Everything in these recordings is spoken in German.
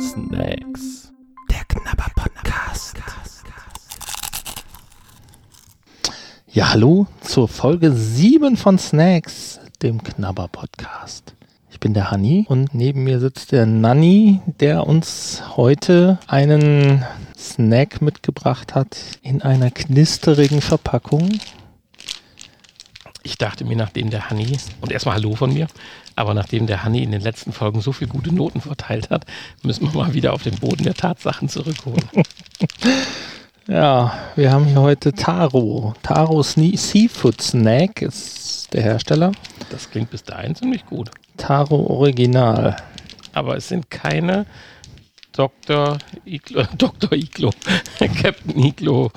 Snacks. Der Knabber Podcast. Ja, hallo zur Folge 7 von Snacks, dem Knabber Podcast. Ich bin der Hanni und neben mir sitzt der Nanni, der uns heute einen Snack mitgebracht hat in einer knisterigen Verpackung. Ich dachte mir, nachdem der Hanni, und erstmal Hallo von mir, aber nachdem der Hanni in den letzten Folgen so viele gute Noten verteilt hat, müssen wir mal wieder auf den Boden der Tatsachen zurückholen. ja, wir haben hier heute Taro. Taro Sne Seafood Snack ist der Hersteller. Das klingt bis dahin ziemlich gut. Taro Original. Aber es sind keine Dr. Iglo, Dr. Iglo, Captain Iglo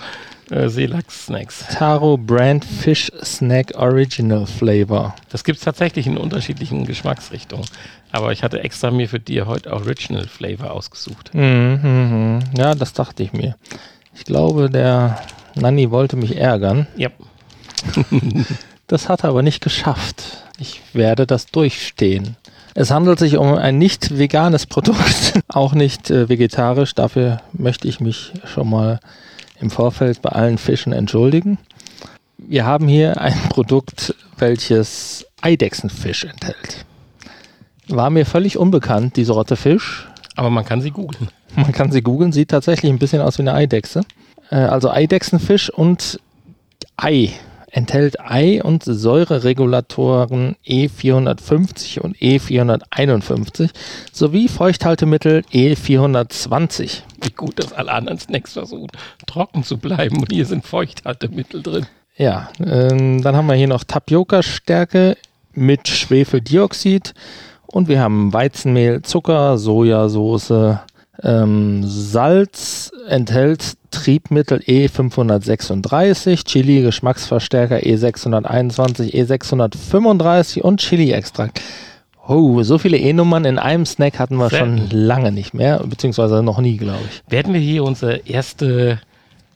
äh, Seelachs-Snacks. Taro Brand Fish Snack Original Flavor. Das gibt es tatsächlich in unterschiedlichen Geschmacksrichtungen. Aber ich hatte extra mir für dir heute Original Flavor ausgesucht. Mhm, mhm. Ja, das dachte ich mir. Ich glaube, der Nanni wollte mich ärgern. Ja. das hat er aber nicht geschafft. Ich werde das durchstehen. Es handelt sich um ein nicht veganes Produkt, auch nicht äh, vegetarisch. Dafür möchte ich mich schon mal im Vorfeld bei allen Fischen entschuldigen. Wir haben hier ein Produkt, welches Eidechsenfisch enthält. War mir völlig unbekannt, diese Sorte Fisch. Aber man kann sie googeln. Man kann sie googeln, sieht tatsächlich ein bisschen aus wie eine Eidechse. Äh, also Eidechsenfisch und Ei enthält Ei- und Säureregulatoren E450 und E451 sowie Feuchthaltemittel E420. Wie gut, dass alle anderen Snacks versuchen, trocken zu bleiben und hier sind Feuchthaltemittel drin. Ja, ähm, dann haben wir hier noch Tapioca-Stärke mit Schwefeldioxid und wir haben Weizenmehl, Zucker, Sojasauce, ähm, Salz enthält Triebmittel E536, Chili Geschmacksverstärker E621, E635 und Chili-Extrakt. Oh, so viele E-Nummern in einem Snack hatten wir Sehr schon lange nicht mehr, beziehungsweise noch nie, glaube ich. Werden wir hier unsere erste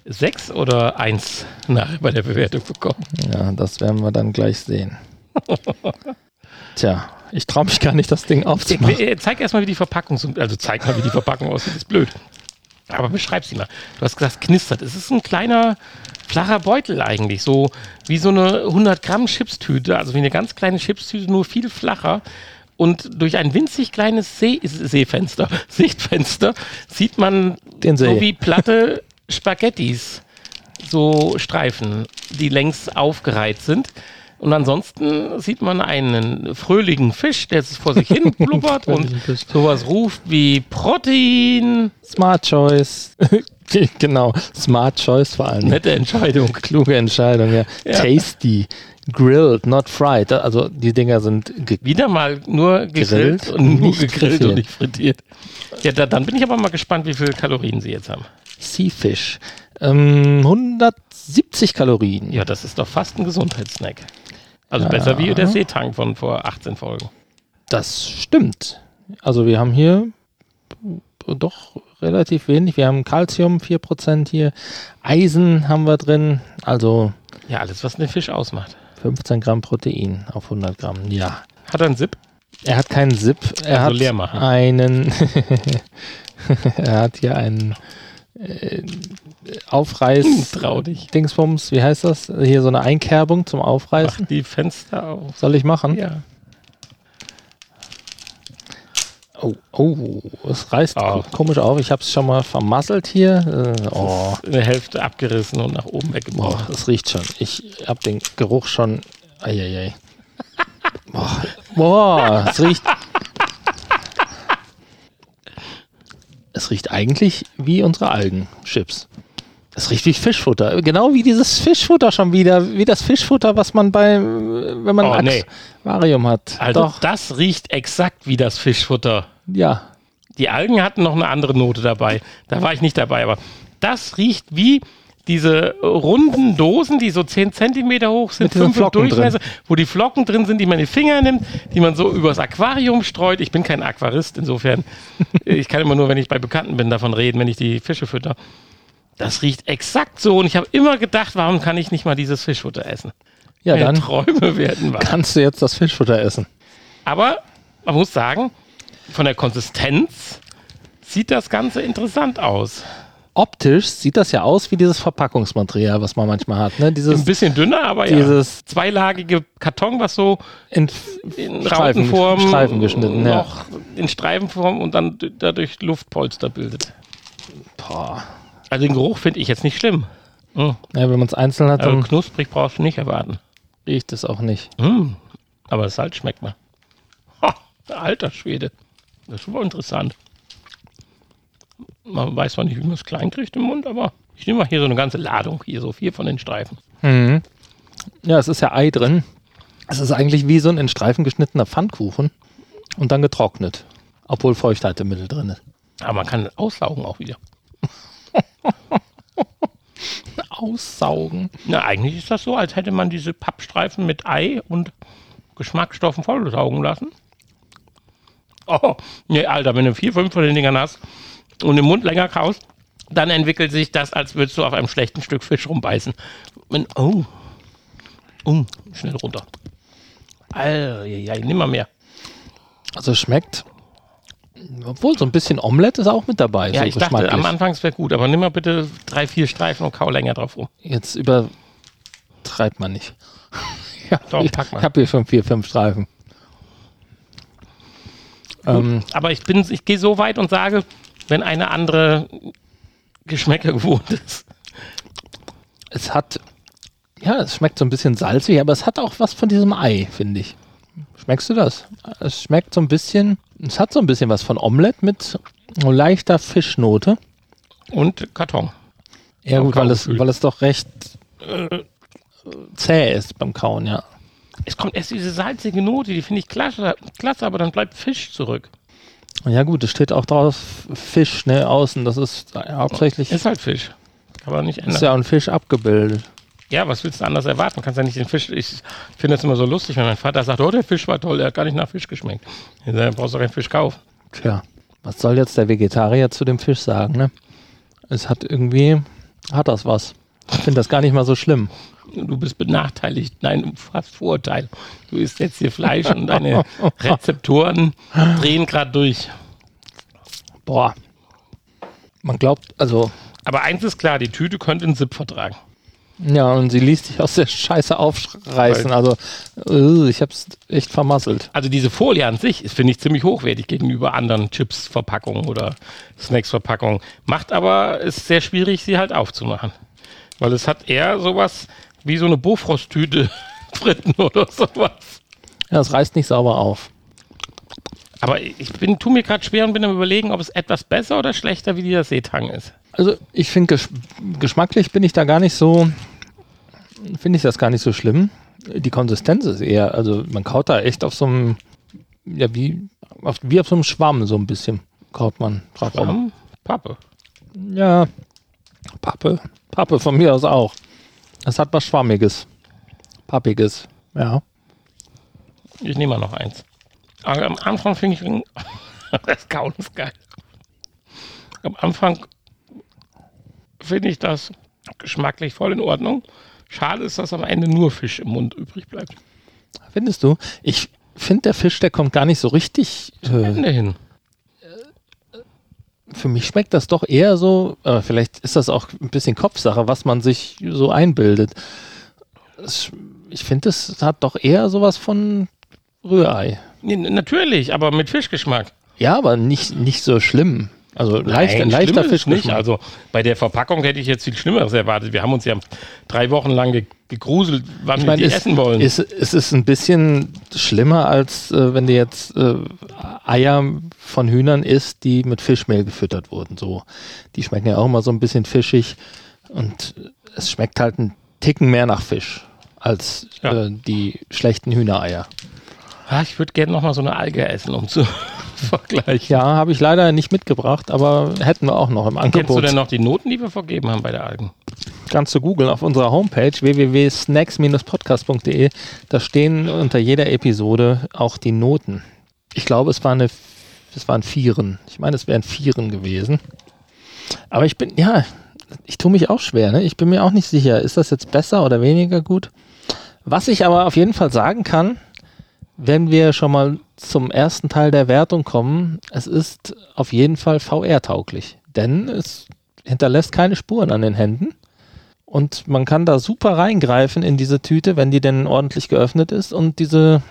6 oder 1 nach bei der Bewertung bekommen? Ja, das werden wir dann gleich sehen. Tja, ich traue mich gar nicht, das Ding aufzumachen. Ich, zeig erstmal, wie die Verpackung, also zeig mal, wie die Verpackung aussieht, ist blöd. Aber beschreib sie mal. Du hast gesagt, knistert. Es ist ein kleiner, flacher Beutel eigentlich. So wie so eine 100 Gramm Chipstüte. Also wie eine ganz kleine Chipstüte, nur viel flacher. Und durch ein winzig kleines See Seefenster, Sichtfenster, sieht man Den See. so wie platte Spaghettis. So Streifen, die längs aufgereiht sind. Und ansonsten sieht man einen fröhlichen Fisch, der vor sich hin blubbert und sowas ruft wie Protein. Smart Choice. genau, Smart Choice vor allem. Nette Entscheidung. Kluge Entscheidung, ja. ja. Tasty. Grilled, not fried. Also die Dinger sind wieder mal nur gegrillt und nur gegrillt und nicht frittiert. Ja, da, dann bin ich aber mal gespannt, wie viele Kalorien sie jetzt haben. Seafish. Ähm, 170 Kalorien. Ja, das ist doch fast ein Gesundheitssnack. Also ja. besser wie der Seetank von vor 18 Folgen. Das stimmt. Also wir haben hier doch relativ wenig. Wir haben Calcium 4% hier, Eisen haben wir drin, also ja, alles, was einen Fisch ausmacht. 15 Gramm Protein auf 100 Gramm, ja. Hat er einen Zip? Er hat keinen Zip. Er also hat einen. er hat hier einen äh, Aufreiß. Hm, trau dich. Dingsbums, wie heißt das? Hier so eine Einkerbung zum Aufreißen. Mach die Fenster auf. Soll ich machen? Ja. Oh, oh, es reißt oh. komisch auf. Ich habe es schon mal vermasselt hier. Äh, oh. Eine Hälfte abgerissen und nach oben weggebrochen. Oh, es riecht schon. Ich habe den Geruch schon. Eieiei. Boah es riecht. Es riecht eigentlich wie unsere Algenchips. Es riecht wie Fischfutter. Genau wie dieses Fischfutter schon wieder. Wie das Fischfutter, was man bei, wenn man oh, ein nee. Aquarium hat. Also Doch. das riecht exakt wie das Fischfutter. Ja. Die Algen hatten noch eine andere Note dabei. Da war ich nicht dabei, aber das riecht wie diese runden Dosen, die so 10 cm hoch sind, 5 Durchmesser, drin. wo die Flocken drin sind, die man in die Finger nimmt, die man so übers Aquarium streut. Ich bin kein Aquarist, insofern. ich kann immer nur, wenn ich bei Bekannten bin, davon reden, wenn ich die Fische fütter. Das riecht exakt so und ich habe immer gedacht, warum kann ich nicht mal dieses Fischfutter essen? Ja, Meine dann Träume werden wahr. Kannst du jetzt das Fischfutter essen? Aber man muss sagen, von der Konsistenz sieht das Ganze interessant aus. Optisch sieht das ja aus wie dieses Verpackungsmaterial, was man manchmal hat. Ne? Dieses, Ein bisschen dünner, aber dieses ja. Zweilagige Karton, was so in, in Streifen, Rautenform Streifen geschnitten, noch ja. in Streifenform und dann dadurch Luftpolster bildet. Boah. Also den Geruch finde ich jetzt nicht schlimm. Mhm. Ja, wenn man es einzeln hat, also dann knusprig brauchst du nicht erwarten. Riecht es auch nicht. Mhm. Aber das Salz schmeckt mal. Ha, alter Schwede. Das ist super interessant. Man weiß zwar nicht, wie man es klein kriegt im Mund, aber ich nehme mal hier so eine ganze Ladung, hier so vier von den Streifen. Mhm. Ja, es ist ja Ei drin. Es ist eigentlich wie so ein in Streifen geschnittener Pfannkuchen und dann getrocknet. Obwohl Feuchthaltemittel drin ist. Aber man kann aussaugen auch wieder. aussaugen? Na, eigentlich ist das so, als hätte man diese Pappstreifen mit Ei und Geschmacksstoffen vollsaugen lassen. Oh, nee, Alter, wenn du vier, fünf von den Dingern hast, und im Mund länger kaust, dann entwickelt sich das, als würdest du auf einem schlechten Stück Fisch rumbeißen. Und, oh, oh, schnell runter. Alter, ja, nimm mal mehr. Also schmeckt, obwohl so ein bisschen Omelette ist auch mit dabei. Ja, so ich dachte am Anfang wäre gut, aber nimm mal bitte drei, vier Streifen und kau länger drauf rum. Jetzt übertreibt man nicht. ja, Doch, pack mal. Ich habe hier schon vier, fünf Streifen. Ähm, aber ich bin, ich gehe so weit und sage, wenn eine andere Geschmäcker gewohnt ist. Es hat, ja, es schmeckt so ein bisschen salzig, aber es hat auch was von diesem Ei, finde ich. Schmeckst du das? Es schmeckt so ein bisschen, es hat so ein bisschen was von Omelette mit leichter Fischnote. Und Karton. Ja, gut, weil es, weil es doch recht äh, zäh ist beim Kauen, ja. Es kommt erst diese salzige Note, die finde ich klasse, klasse, aber dann bleibt Fisch zurück. Ja gut, es steht auch drauf Fisch, ne, außen. Das ist hauptsächlich. Ist halt Fisch. Kann man nicht ändern. Ist ja ein Fisch abgebildet. Ja, was willst du anders erwarten? Kannst ja nicht den Fisch. Ich finde das immer so lustig, wenn mein Vater sagt, oh, der Fisch war toll, der hat gar nicht nach Fisch geschmeckt. Dann brauchst du keinen Fisch kaufen. Tja, was soll jetzt der Vegetarier zu dem Fisch sagen, ne? Es hat irgendwie, hat das was. Ich finde das gar nicht mal so schlimm. Du bist benachteiligt. Nein, fast Vorurteil. Du isst jetzt hier Fleisch und deine Rezeptoren drehen gerade durch. Boah. Man glaubt, also. Aber eins ist klar, die Tüte könnte einen Zip vertragen. Ja, und sie ließ sich aus der Scheiße aufreißen. Also, uh, ich hab's echt vermasselt. Also, diese Folie an sich ist, finde ich, ziemlich hochwertig gegenüber anderen Chips-Verpackungen oder Snacks-Verpackungen. Macht aber, ist sehr schwierig, sie halt aufzumachen. Weil es hat eher sowas wie so eine Bofrosttüte Fritten oder sowas. Ja, es reißt nicht sauber auf. Aber ich bin, tu mir gerade schwer und bin am überlegen, ob es etwas besser oder schlechter wie dieser Seetang ist. Also ich finde, gesch geschmacklich bin ich da gar nicht so, finde ich das gar nicht so schlimm. Die Konsistenz ist eher, also man kaut da echt auf so einem, ja wie auf, wie auf so einem Schwamm so ein bisschen, kaut man drauf Schwamm? Pappe. Ja, Pappe. Pappe von mir aus auch. Es hat was Schwammiges. Pappiges. Ja. Ich nehme mal noch eins. Aber am Anfang finde ich das Kauen ist geil. Am Anfang finde ich das geschmacklich voll in Ordnung. Schade ist, dass am Ende nur Fisch im Mund übrig bleibt. Findest du? Ich finde, der Fisch, der kommt gar nicht so richtig. Äh, Ende hin. Für mich schmeckt das doch eher so, äh, vielleicht ist das auch ein bisschen Kopfsache, was man sich so einbildet. Es, ich finde, es hat doch eher sowas von Rührei. Natürlich, aber mit Fischgeschmack. Ja, aber nicht, nicht so schlimm. Also leichter, Nein, leichter Fisch nicht. Also bei der Verpackung hätte ich jetzt viel Schlimmeres erwartet. Wir haben uns ja drei Wochen lang ge gegruselt, wann ich mein, wir die essen wollen. Ist, es ist ein bisschen schlimmer, als äh, wenn du jetzt äh, Eier von Hühnern isst, die mit Fischmehl gefüttert wurden. So, die schmecken ja auch immer so ein bisschen fischig und es schmeckt halt ein Ticken mehr nach Fisch als ja. äh, die schlechten Hühnereier. Ah, ich würde gerne noch mal so eine Alge essen, um zu vergleichen. Ja, habe ich leider nicht mitgebracht, aber hätten wir auch noch im Angebot. Kennst du denn noch die Noten, die wir vergeben haben bei der Algen? Kannst du googeln auf unserer Homepage www.snacks-podcast.de. Da stehen unter jeder Episode auch die Noten. Ich glaube, es war eine, es waren Vieren. Ich meine, es wären Vieren gewesen. Aber ich bin, ja, ich tue mich auch schwer. Ne? Ich bin mir auch nicht sicher, ist das jetzt besser oder weniger gut? Was ich aber auf jeden Fall sagen kann, wenn wir schon mal zum ersten Teil der Wertung kommen, es ist auf jeden Fall VR-tauglich, denn es hinterlässt keine Spuren an den Händen und man kann da super reingreifen in diese Tüte, wenn die denn ordentlich geöffnet ist und diese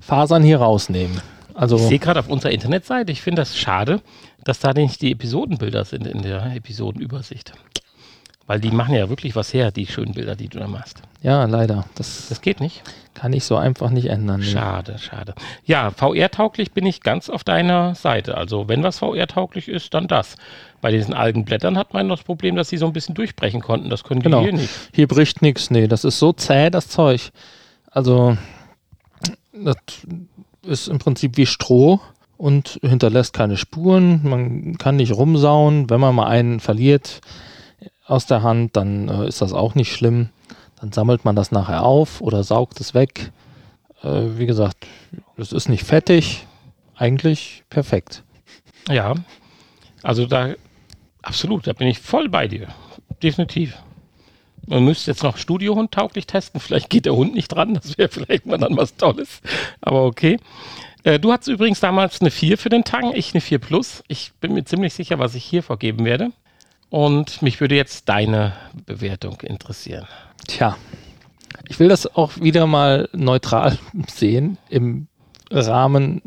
Fasern hier rausnehmen. Also ich sehe gerade auf unserer Internetseite, ich finde das schade, dass da nicht die Episodenbilder sind in der Episodenübersicht. Weil die machen ja wirklich was her, die schönen Bilder, die du da machst. Ja, leider. Das, das geht nicht. Kann ich so einfach nicht ändern. Schade, schade. Ja, VR-tauglich bin ich ganz auf deiner Seite. Also wenn was VR-tauglich ist, dann das. Bei diesen Algenblättern hat man das Problem, dass sie so ein bisschen durchbrechen konnten. Das können genau. die hier nicht. Hier bricht nichts. Nee, das ist so zäh, das Zeug. Also das ist im Prinzip wie Stroh und hinterlässt keine Spuren. Man kann nicht rumsauen. Wenn man mal einen verliert, aus der Hand, dann äh, ist das auch nicht schlimm. Dann sammelt man das nachher auf oder saugt es weg. Äh, wie gesagt, es ist nicht fettig. Eigentlich perfekt. Ja, also da absolut, da bin ich voll bei dir. Definitiv. Man müsste jetzt noch Studiohund tauglich testen. Vielleicht geht der Hund nicht dran. Das wäre vielleicht mal dann was Tolles. Aber okay. Äh, du hattest übrigens damals eine 4 für den Tang, ich eine 4 Plus. Ich bin mir ziemlich sicher, was ich hier vorgeben werde. Und mich würde jetzt deine Bewertung interessieren. Tja, ich will das auch wieder mal neutral sehen im Rahmen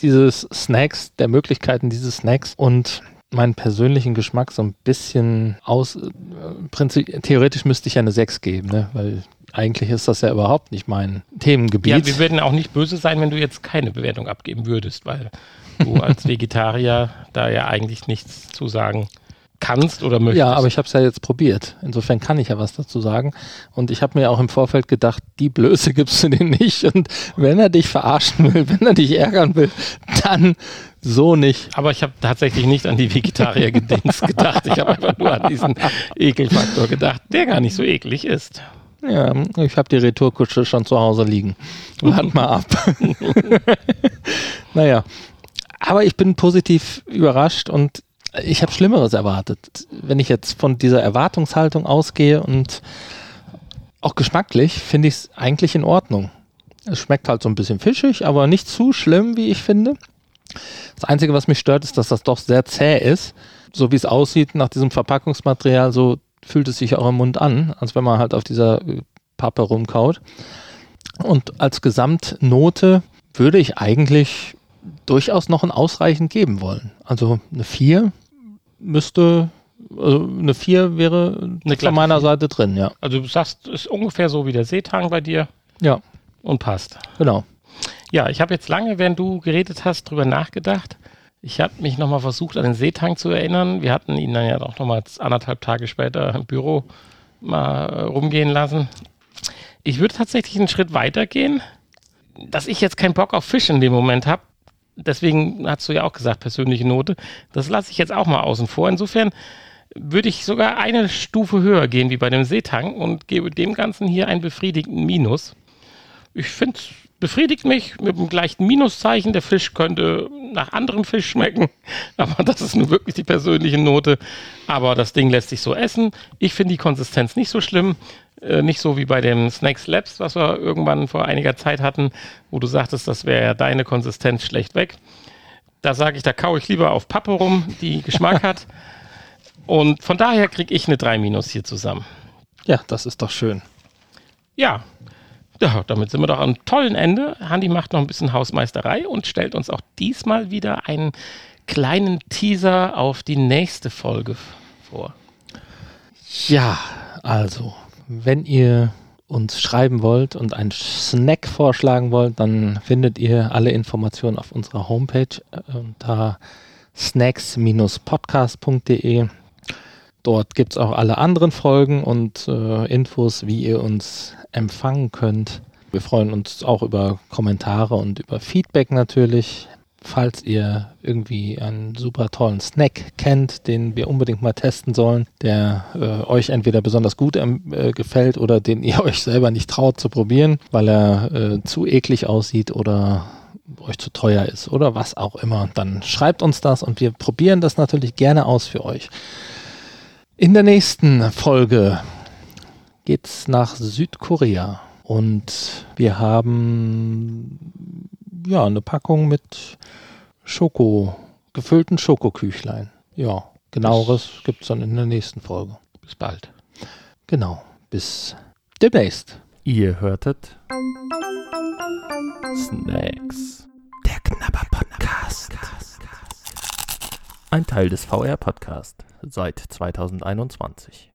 dieses Snacks, der Möglichkeiten dieses Snacks und meinen persönlichen Geschmack so ein bisschen aus. Äh, theoretisch müsste ich ja eine 6 geben, ne? weil eigentlich ist das ja überhaupt nicht mein Themengebiet. Ja, wir würden auch nicht böse sein, wenn du jetzt keine Bewertung abgeben würdest, weil du als Vegetarier da ja eigentlich nichts zu sagen kannst oder möchtest. Ja, aber ich habe es ja jetzt probiert. Insofern kann ich ja was dazu sagen. Und ich habe mir auch im Vorfeld gedacht, die Blöße gibst du dir nicht. Und wenn er dich verarschen will, wenn er dich ärgern will, dann so nicht. Aber ich habe tatsächlich nicht an die Vegetarier-Gedings gedacht. Ich habe einfach nur an diesen Ekelfaktor gedacht, der gar nicht so eklig ist. Ja, ich habe die Retourkutsche schon zu Hause liegen. Wart mal ab. naja, aber ich bin positiv überrascht und ich habe Schlimmeres erwartet. Wenn ich jetzt von dieser Erwartungshaltung ausgehe und auch geschmacklich finde ich es eigentlich in Ordnung. Es schmeckt halt so ein bisschen fischig, aber nicht zu schlimm, wie ich finde. Das Einzige, was mich stört, ist, dass das doch sehr zäh ist. So wie es aussieht nach diesem Verpackungsmaterial, so fühlt es sich auch im Mund an, als wenn man halt auf dieser Pappe rumkaut. Und als Gesamtnote würde ich eigentlich durchaus noch ein ausreichend geben wollen. Also eine 4 müsste, also eine 4 wäre eine von meiner 4. Seite drin, ja. Also du sagst, ist ungefähr so wie der Seetang bei dir. Ja. Und passt. Genau. Ja, ich habe jetzt lange, während du geredet hast, drüber nachgedacht. Ich habe mich nochmal versucht, an den Seetang zu erinnern. Wir hatten ihn dann ja auch nochmal anderthalb Tage später im Büro mal äh, rumgehen lassen. Ich würde tatsächlich einen Schritt weiter gehen, dass ich jetzt keinen Bock auf Fisch in dem Moment habe, deswegen hast du ja auch gesagt, persönliche Note. Das lasse ich jetzt auch mal außen vor. Insofern würde ich sogar eine Stufe höher gehen wie bei dem Seetang und gebe dem Ganzen hier einen befriedigenden Minus. Ich finde es befriedigt mich mit einem gleichen Minuszeichen. Der Fisch könnte nach anderem Fisch schmecken, aber das ist nun wirklich die persönliche Note. Aber das Ding lässt sich so essen. Ich finde die Konsistenz nicht so schlimm. Äh, nicht so wie bei dem Snakes Labs, was wir irgendwann vor einiger Zeit hatten, wo du sagtest, das wäre ja deine Konsistenz schlecht weg. Da sage ich, da kaue ich lieber auf Pappe rum, die Geschmack hat. Und von daher kriege ich eine 3 Minus hier zusammen. Ja, das ist doch schön. Ja. ja, damit sind wir doch am tollen Ende. Handy macht noch ein bisschen Hausmeisterei und stellt uns auch diesmal wieder einen kleinen Teaser auf die nächste Folge vor. Ja, also wenn ihr uns schreiben wollt und einen Snack vorschlagen wollt, dann findet ihr alle Informationen auf unserer Homepage äh, unter snacks-podcast.de. Dort gibt es auch alle anderen Folgen und äh, Infos, wie ihr uns empfangen könnt. Wir freuen uns auch über Kommentare und über Feedback natürlich falls ihr irgendwie einen super tollen Snack kennt, den wir unbedingt mal testen sollen, der äh, euch entweder besonders gut ähm, äh, gefällt oder den ihr euch selber nicht traut zu probieren, weil er äh, zu eklig aussieht oder euch zu teuer ist oder was auch immer, dann schreibt uns das und wir probieren das natürlich gerne aus für euch. In der nächsten Folge geht's nach Südkorea. Und wir haben ja eine Packung mit Schoko, gefüllten Schokoküchlein. Ja, genaueres gibt es dann in der nächsten Folge. Bis bald. Genau, bis demnächst. Ihr hörtet Snacks. Der Knabber Podcast. Ein Teil des VR Podcast seit 2021.